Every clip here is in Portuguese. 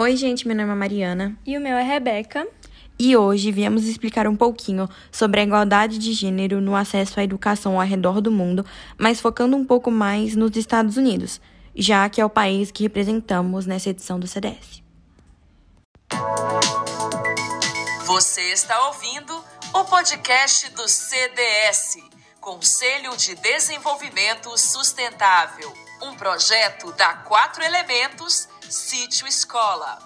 Oi, gente, meu nome é Mariana. E o meu é Rebeca. E hoje viemos explicar um pouquinho sobre a igualdade de gênero no acesso à educação ao redor do mundo, mas focando um pouco mais nos Estados Unidos, já que é o país que representamos nessa edição do CDS. Você está ouvindo o podcast do CDS Conselho de Desenvolvimento Sustentável um projeto da Quatro Elementos Sítio Escola.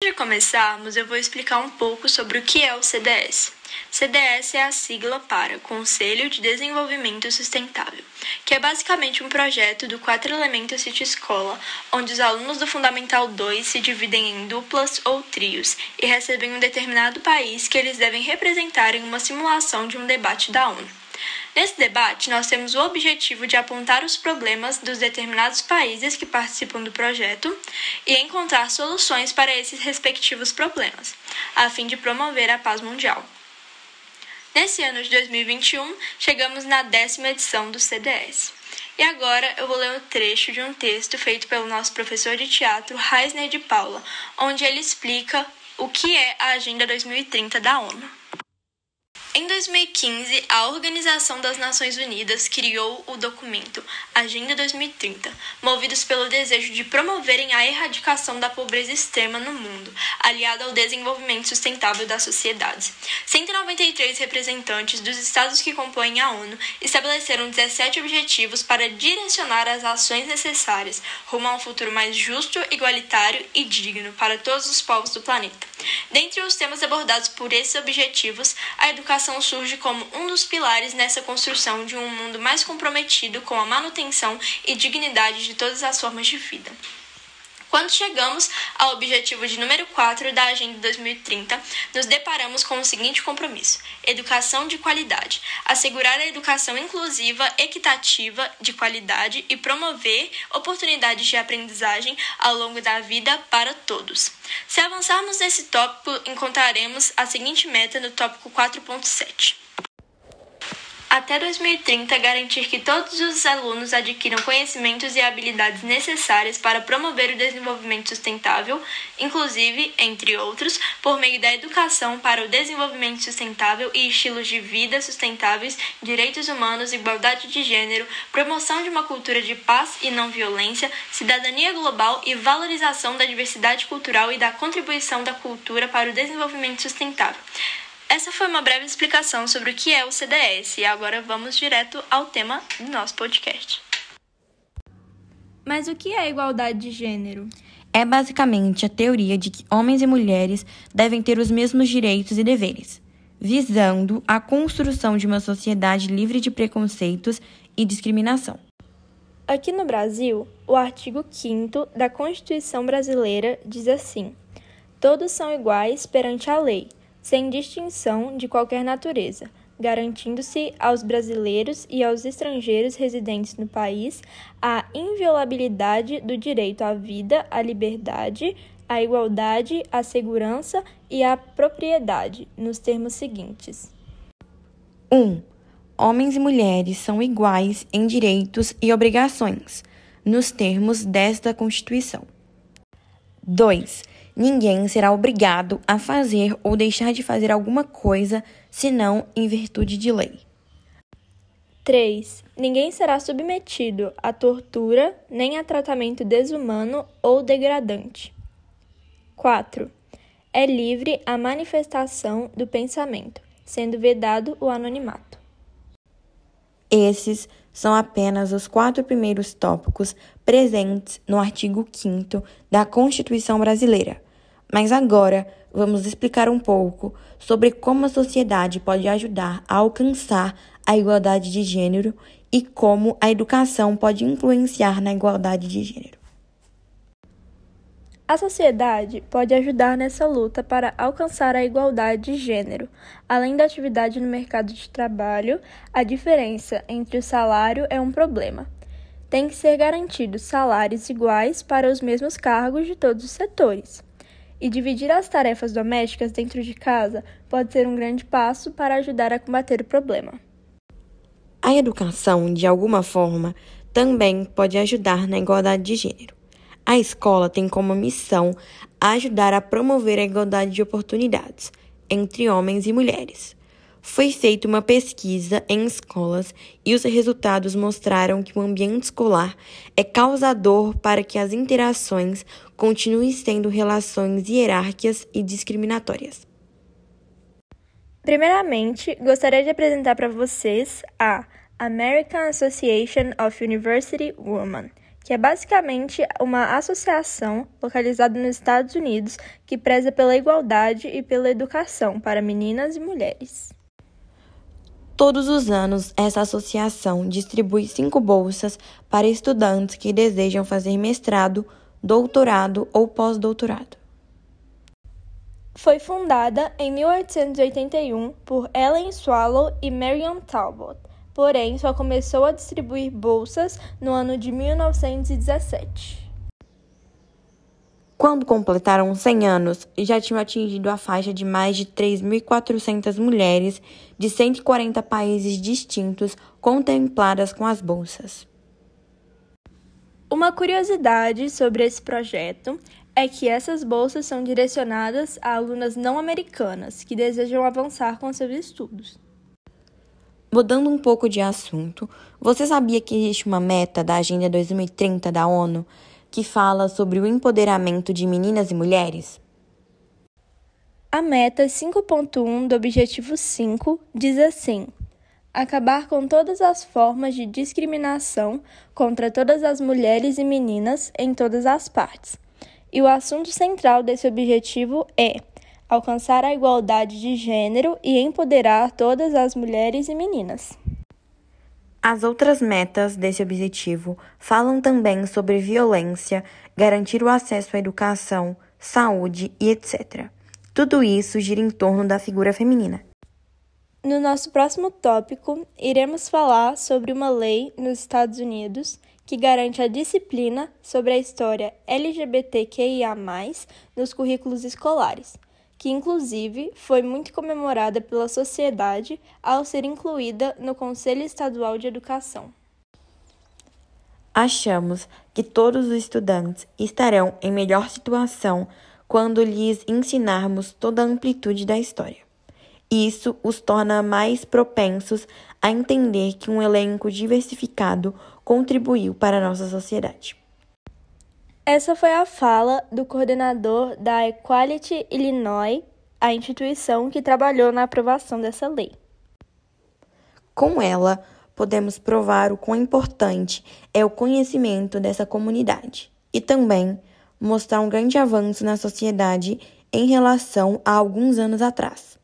Antes de começarmos, eu vou explicar um pouco sobre o que é o CDS. CDS é a sigla para Conselho de Desenvolvimento Sustentável, que é basicamente um projeto do Quatro Elementos City Escola, onde os alunos do Fundamental 2 se dividem em duplas ou trios e recebem um determinado país que eles devem representar em uma simulação de um debate da ONU. Nesse debate, nós temos o objetivo de apontar os problemas dos determinados países que participam do projeto e encontrar soluções para esses respectivos problemas, a fim de promover a paz mundial. Nesse ano de 2021, chegamos na décima edição do CDS. E agora eu vou ler um trecho de um texto feito pelo nosso professor de teatro, Reisner de Paula, onde ele explica o que é a Agenda 2030 da ONU. Em 2015, a Organização das Nações Unidas criou o documento Agenda 2030, movidos pelo desejo de promoverem a erradicação da pobreza extrema no mundo, aliado ao desenvolvimento sustentável das sociedades. 193 representantes dos estados que compõem a ONU estabeleceram 17 objetivos para direcionar as ações necessárias rumo a um futuro mais justo, igualitário e digno para todos os povos do planeta. Dentre os temas abordados por esses objetivos, a educação surge como um dos pilares nessa construção de um mundo mais comprometido com a manutenção e dignidade de todas as formas de vida. Quando chegamos ao objetivo de número 4 da Agenda 2030, nos deparamos com o seguinte compromisso: educação de qualidade, assegurar a educação inclusiva, equitativa, de qualidade e promover oportunidades de aprendizagem ao longo da vida para todos. Se avançarmos nesse tópico, encontraremos a seguinte meta no tópico 4.7 até 2030 garantir que todos os alunos adquiram conhecimentos e habilidades necessárias para promover o desenvolvimento sustentável, inclusive, entre outros, por meio da educação para o desenvolvimento sustentável e estilos de vida sustentáveis, direitos humanos, igualdade de gênero, promoção de uma cultura de paz e não violência, cidadania global e valorização da diversidade cultural e da contribuição da cultura para o desenvolvimento sustentável. Essa foi uma breve explicação sobre o que é o CDS e agora vamos direto ao tema do nosso podcast. Mas o que é igualdade de gênero? É basicamente a teoria de que homens e mulheres devem ter os mesmos direitos e deveres, visando a construção de uma sociedade livre de preconceitos e discriminação. Aqui no Brasil, o artigo 5 da Constituição Brasileira diz assim: Todos são iguais perante a lei sem distinção de qualquer natureza, garantindo-se aos brasileiros e aos estrangeiros residentes no país a inviolabilidade do direito à vida, à liberdade, à igualdade, à segurança e à propriedade, nos termos seguintes: 1. Um, homens e mulheres são iguais em direitos e obrigações, nos termos desta Constituição. 2 Ninguém será obrigado a fazer ou deixar de fazer alguma coisa senão em virtude de lei. 3. Ninguém será submetido a tortura nem a tratamento desumano ou degradante. 4. É livre a manifestação do pensamento, sendo vedado o anonimato. Esses são apenas os quatro primeiros tópicos presentes no artigo 5 da Constituição Brasileira. Mas agora vamos explicar um pouco sobre como a sociedade pode ajudar a alcançar a igualdade de gênero e como a educação pode influenciar na igualdade de gênero. A sociedade pode ajudar nessa luta para alcançar a igualdade de gênero. Além da atividade no mercado de trabalho, a diferença entre o salário é um problema. Tem que ser garantidos salários iguais para os mesmos cargos de todos os setores. E dividir as tarefas domésticas dentro de casa pode ser um grande passo para ajudar a combater o problema. A educação, de alguma forma, também pode ajudar na igualdade de gênero. A escola tem como missão ajudar a promover a igualdade de oportunidades entre homens e mulheres. Foi feita uma pesquisa em escolas e os resultados mostraram que o ambiente escolar é causador para que as interações continuem sendo relações hierárquicas e discriminatórias. Primeiramente, gostaria de apresentar para vocês a American Association of University Women que é basicamente uma associação localizada nos Estados Unidos que preza pela igualdade e pela educação para meninas e mulheres. Todos os anos, essa associação distribui cinco bolsas para estudantes que desejam fazer mestrado, doutorado ou pós-doutorado. Foi fundada em 1881 por Ellen Swallow e Marion Talbot porém só começou a distribuir bolsas no ano de 1917. Quando completaram 100 anos, já tinham atingido a faixa de mais de 3.400 mulheres de 140 países distintos contempladas com as bolsas. Uma curiosidade sobre esse projeto é que essas bolsas são direcionadas a alunas não americanas que desejam avançar com seus estudos. Mudando um pouco de assunto, você sabia que existe uma meta da Agenda 2030 da ONU que fala sobre o empoderamento de meninas e mulheres? A meta 5.1 do Objetivo 5 diz assim: acabar com todas as formas de discriminação contra todas as mulheres e meninas em todas as partes. E o assunto central desse objetivo é alcançar a igualdade de gênero e empoderar todas as mulheres e meninas. As outras metas desse objetivo falam também sobre violência, garantir o acesso à educação, saúde e etc. Tudo isso gira em torno da figura feminina. No nosso próximo tópico, iremos falar sobre uma lei nos Estados Unidos que garante a disciplina sobre a história LGBTQIA, nos currículos escolares que inclusive foi muito comemorada pela sociedade ao ser incluída no Conselho Estadual de Educação. Achamos que todos os estudantes estarão em melhor situação quando lhes ensinarmos toda a amplitude da história. Isso os torna mais propensos a entender que um elenco diversificado contribuiu para a nossa sociedade. Essa foi a fala do coordenador da Equality Illinois, a instituição que trabalhou na aprovação dessa lei. Com ela, podemos provar o quão importante é o conhecimento dessa comunidade e também mostrar um grande avanço na sociedade em relação a alguns anos atrás.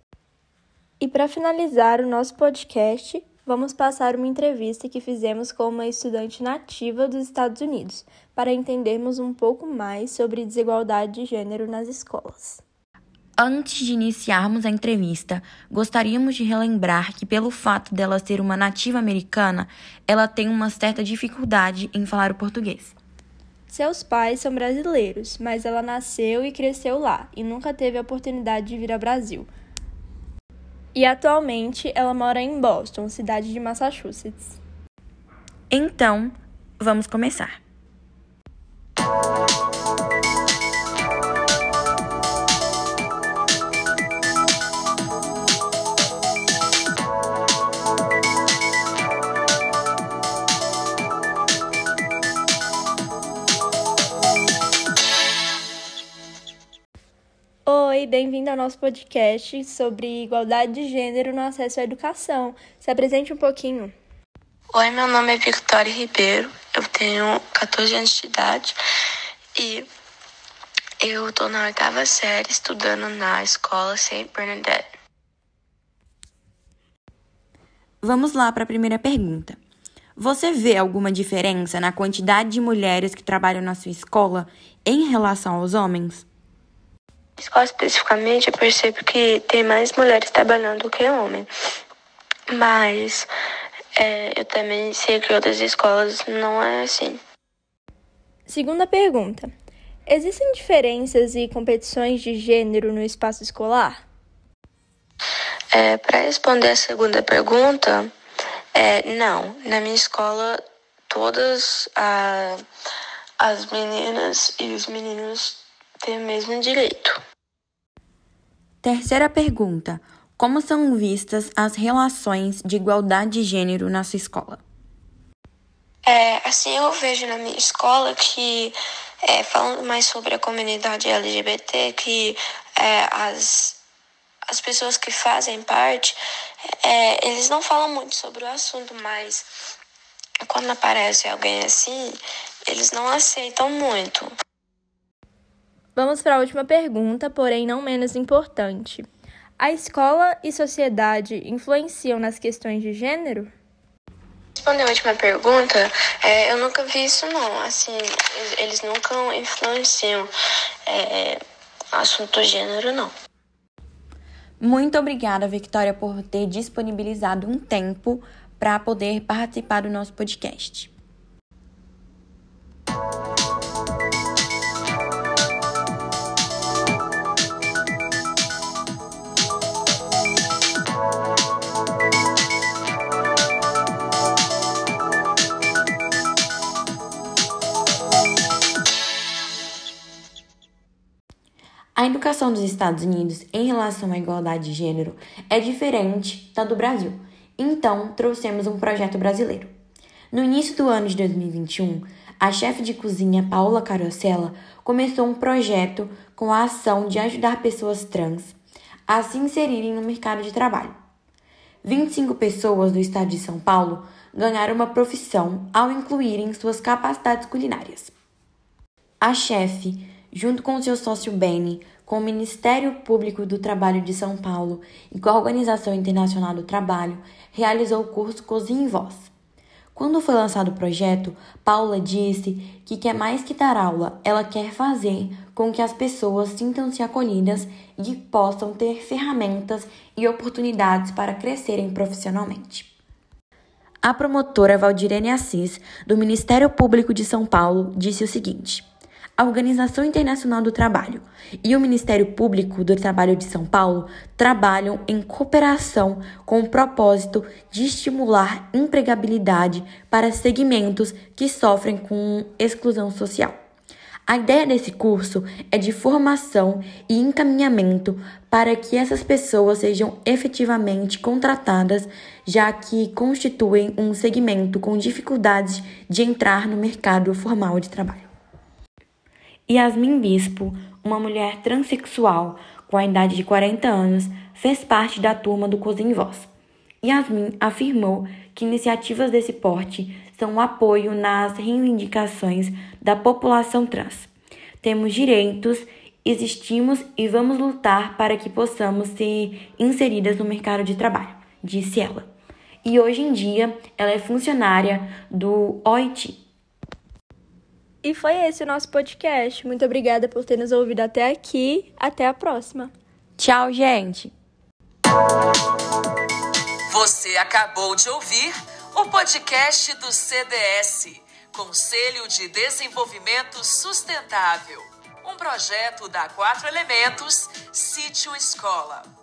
E para finalizar o nosso podcast, vamos passar uma entrevista que fizemos com uma estudante nativa dos Estados Unidos, para entendermos um pouco mais sobre desigualdade de gênero nas escolas. Antes de iniciarmos a entrevista, gostaríamos de relembrar que, pelo fato dela ser uma nativa americana, ela tem uma certa dificuldade em falar o português. Seus pais são brasileiros, mas ela nasceu e cresceu lá e nunca teve a oportunidade de vir ao Brasil, e atualmente ela mora em Boston, cidade de Massachusetts. Então, vamos começar. Oi, bem-vindo ao nosso podcast sobre igualdade de gênero no acesso à educação. Se apresente um pouquinho. Oi, meu nome é Victoria Ribeiro, eu tenho 14 anos de idade e eu estou na oitava série estudando na escola St. Bernadette. Vamos lá para a primeira pergunta. Você vê alguma diferença na quantidade de mulheres que trabalham na sua escola em relação aos homens? Escola especificamente, eu percebo que tem mais mulheres trabalhando do que homens. Mas é, eu também sei que outras escolas não é assim. Segunda pergunta. Existem diferenças e competições de gênero no espaço escolar? É, Para responder a segunda pergunta, é, não. Na minha escola todas a, as meninas e os meninos têm o mesmo direito. Terceira pergunta: Como são vistas as relações de igualdade de gênero na sua escola? É, assim, eu vejo na minha escola que, é, falando mais sobre a comunidade LGBT, que é, as, as pessoas que fazem parte, é, eles não falam muito sobre o assunto, mas quando aparece alguém assim, eles não aceitam muito. Vamos para a última pergunta, porém não menos importante. A escola e sociedade influenciam nas questões de gênero? Respondendo a última pergunta, é, eu nunca vi isso não. Assim, eles nunca influenciam é, assunto gênero, não. Muito obrigada, Victoria, por ter disponibilizado um tempo para poder participar do nosso podcast. A educação dos Estados Unidos em relação à igualdade de gênero é diferente da do Brasil, então trouxemos um projeto brasileiro. No início do ano de 2021, a chefe de cozinha Paula Carosella começou um projeto com a ação de ajudar pessoas trans a se inserirem no mercado de trabalho. 25 pessoas do estado de São Paulo ganharam uma profissão ao incluírem suas capacidades culinárias. A chefe junto com seu sócio Benny, com o Ministério Público do Trabalho de São Paulo e com a Organização Internacional do Trabalho, realizou o curso Cozinha em Voz. Quando foi lançado o projeto, Paula disse que quer mais que dar aula, ela quer fazer com que as pessoas sintam-se acolhidas e possam ter ferramentas e oportunidades para crescerem profissionalmente. A promotora Valdirene Assis, do Ministério Público de São Paulo, disse o seguinte: a Organização Internacional do Trabalho e o Ministério Público do Trabalho de São Paulo trabalham em cooperação com o propósito de estimular empregabilidade para segmentos que sofrem com exclusão social. A ideia desse curso é de formação e encaminhamento para que essas pessoas sejam efetivamente contratadas, já que constituem um segmento com dificuldades de entrar no mercado formal de trabalho. Yasmin Bispo, uma mulher transexual com a idade de 40 anos, fez parte da turma do Cozinha Voz. Yasmin afirmou que iniciativas desse porte são um apoio nas reivindicações da população trans. Temos direitos, existimos e vamos lutar para que possamos ser inseridas no mercado de trabalho, disse ela. E hoje em dia ela é funcionária do OIT, e foi esse o nosso podcast. Muito obrigada por ter nos ouvido até aqui. Até a próxima. Tchau, gente. Você acabou de ouvir o podcast do CDS Conselho de Desenvolvimento Sustentável um projeto da Quatro Elementos Sítio Escola.